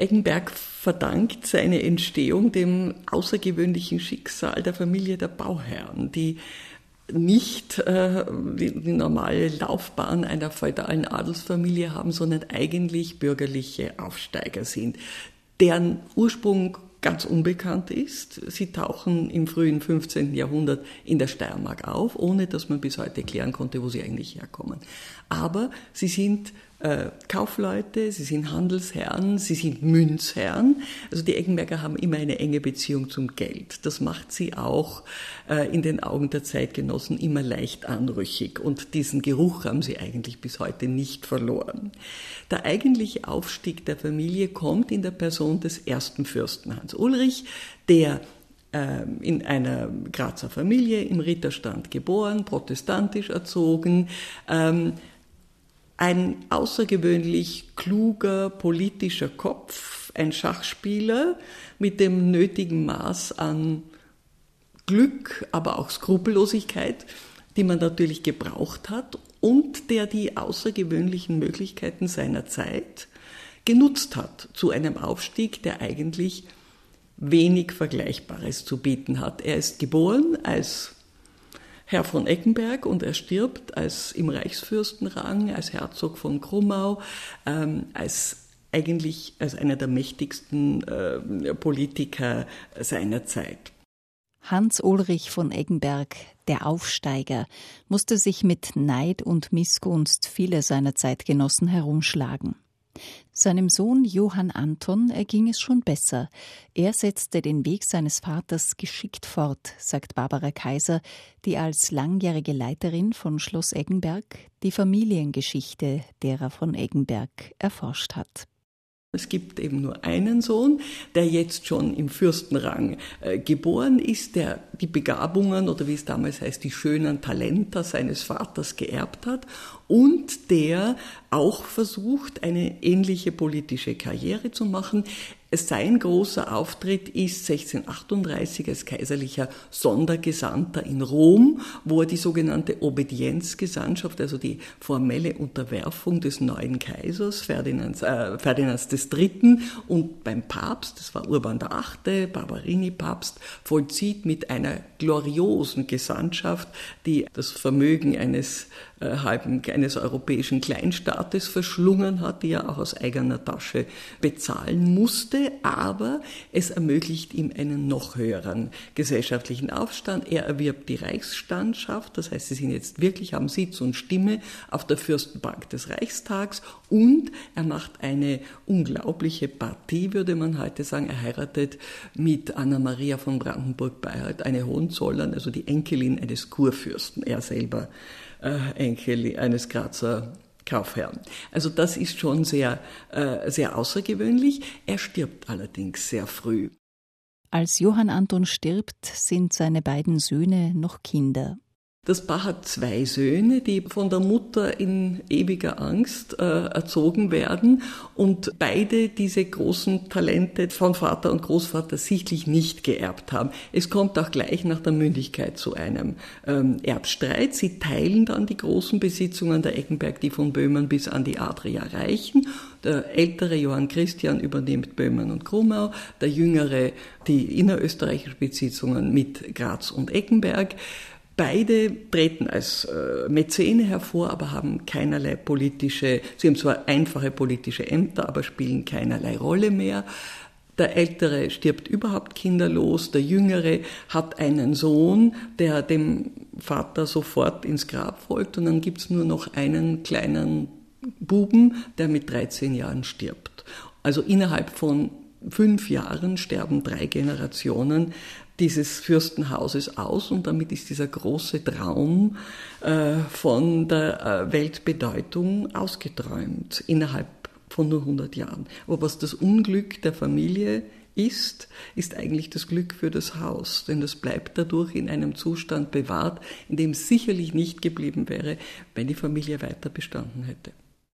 Eggenberg verdankt seine Entstehung dem außergewöhnlichen Schicksal der Familie der Bauherren, die nicht äh, die, die, normale Laufbahn einer feudalen Adelsfamilie haben, sondern eigentlich bürgerliche Aufsteiger sind, deren Ursprung ganz unbekannt ist. Sie tauchen im frühen 15. Jahrhundert in der Steiermark auf, ohne dass man bis heute klären konnte, wo sie eigentlich herkommen. Aber sie sind äh, Kaufleute, sie sind Handelsherren, sie sind Münzherren. Also die Eggenberger haben immer eine enge Beziehung zum Geld. Das macht sie auch äh, in den Augen der Zeitgenossen immer leicht anrüchig und diesen Geruch haben sie eigentlich bis heute nicht verloren. Der eigentliche Aufstieg der Familie kommt in der Person des ersten Fürsten Hans Ulrich, der ähm, in einer Grazer Familie im Ritterstand geboren, protestantisch erzogen, ähm, ein außergewöhnlich kluger politischer Kopf, ein Schachspieler mit dem nötigen Maß an Glück, aber auch Skrupellosigkeit, die man natürlich gebraucht hat und der die außergewöhnlichen Möglichkeiten seiner Zeit genutzt hat zu einem Aufstieg, der eigentlich wenig Vergleichbares zu bieten hat. Er ist geboren als Herr von Eckenberg und er stirbt als im Reichsfürstenrang, als Herzog von Krummau, ähm, als eigentlich als einer der mächtigsten äh, Politiker seiner Zeit. Hans Ulrich von Eggenberg, der Aufsteiger, musste sich mit Neid und Missgunst viele seiner Zeitgenossen herumschlagen. Seinem Sohn Johann Anton erging es schon besser. Er setzte den Weg seines Vaters geschickt fort, sagt Barbara Kaiser, die als langjährige Leiterin von Schloss Eggenberg die Familiengeschichte derer von Eggenberg erforscht hat. Es gibt eben nur einen Sohn, der jetzt schon im Fürstenrang äh, geboren ist, der die Begabungen oder wie es damals heißt, die schönen Talente seines Vaters geerbt hat und der auch versucht, eine ähnliche politische Karriere zu machen. Sein großer Auftritt ist 1638 als kaiserlicher Sondergesandter in Rom, wo er die sogenannte Obedienzgesandtschaft, also die formelle Unterwerfung des neuen Kaisers Ferdinands, äh, Ferdinands III. und beim Papst, das war Urban VIII., Barberini-Papst, vollzieht mit einer gloriosen Gesandtschaft, die das Vermögen eines äh, halben eines europäischen Kleinstaates verschlungen hat, die er auch aus eigener Tasche bezahlen musste, aber es ermöglicht ihm einen noch höheren gesellschaftlichen Aufstand. Er erwirbt die Reichsstandschaft, das heißt, sie sind jetzt wirklich am Sitz und Stimme auf der Fürstenbank des Reichstags und er macht eine unglaubliche Partie, würde man heute sagen. Er heiratet mit Anna Maria von Brandenburg-Bayreuth, eine Hohenzollern, also die Enkelin eines Kurfürsten. Er selber Enkel eines Grazer Kaufherrn. Also das ist schon sehr, äh, sehr außergewöhnlich. Er stirbt allerdings sehr früh. Als Johann Anton stirbt, sind seine beiden Söhne noch Kinder. Das Paar hat zwei Söhne, die von der Mutter in ewiger Angst äh, erzogen werden und beide diese großen Talente von Vater und Großvater sichtlich nicht geerbt haben. Es kommt auch gleich nach der Mündigkeit zu einem ähm, Erbstreit. Sie teilen dann die großen Besitzungen der Eckenberg, die von Böhmen bis an die Adria reichen. Der ältere Johann Christian übernimmt Böhmen und Krumau, der jüngere die innerösterreichischen Besitzungen mit Graz und Eckenberg. Beide treten als äh, Mäzene hervor, aber haben keinerlei politische, sie haben zwar einfache politische Ämter, aber spielen keinerlei Rolle mehr. Der Ältere stirbt überhaupt kinderlos, der Jüngere hat einen Sohn, der dem Vater sofort ins Grab folgt und dann gibt's nur noch einen kleinen Buben, der mit 13 Jahren stirbt. Also innerhalb von fünf Jahren sterben drei Generationen dieses Fürstenhauses aus und damit ist dieser große Traum äh, von der äh, Weltbedeutung ausgeträumt innerhalb von nur 100 Jahren. Aber was das Unglück der Familie ist, ist eigentlich das Glück für das Haus, denn das bleibt dadurch in einem Zustand bewahrt, in dem sicherlich nicht geblieben wäre, wenn die Familie weiter bestanden hätte.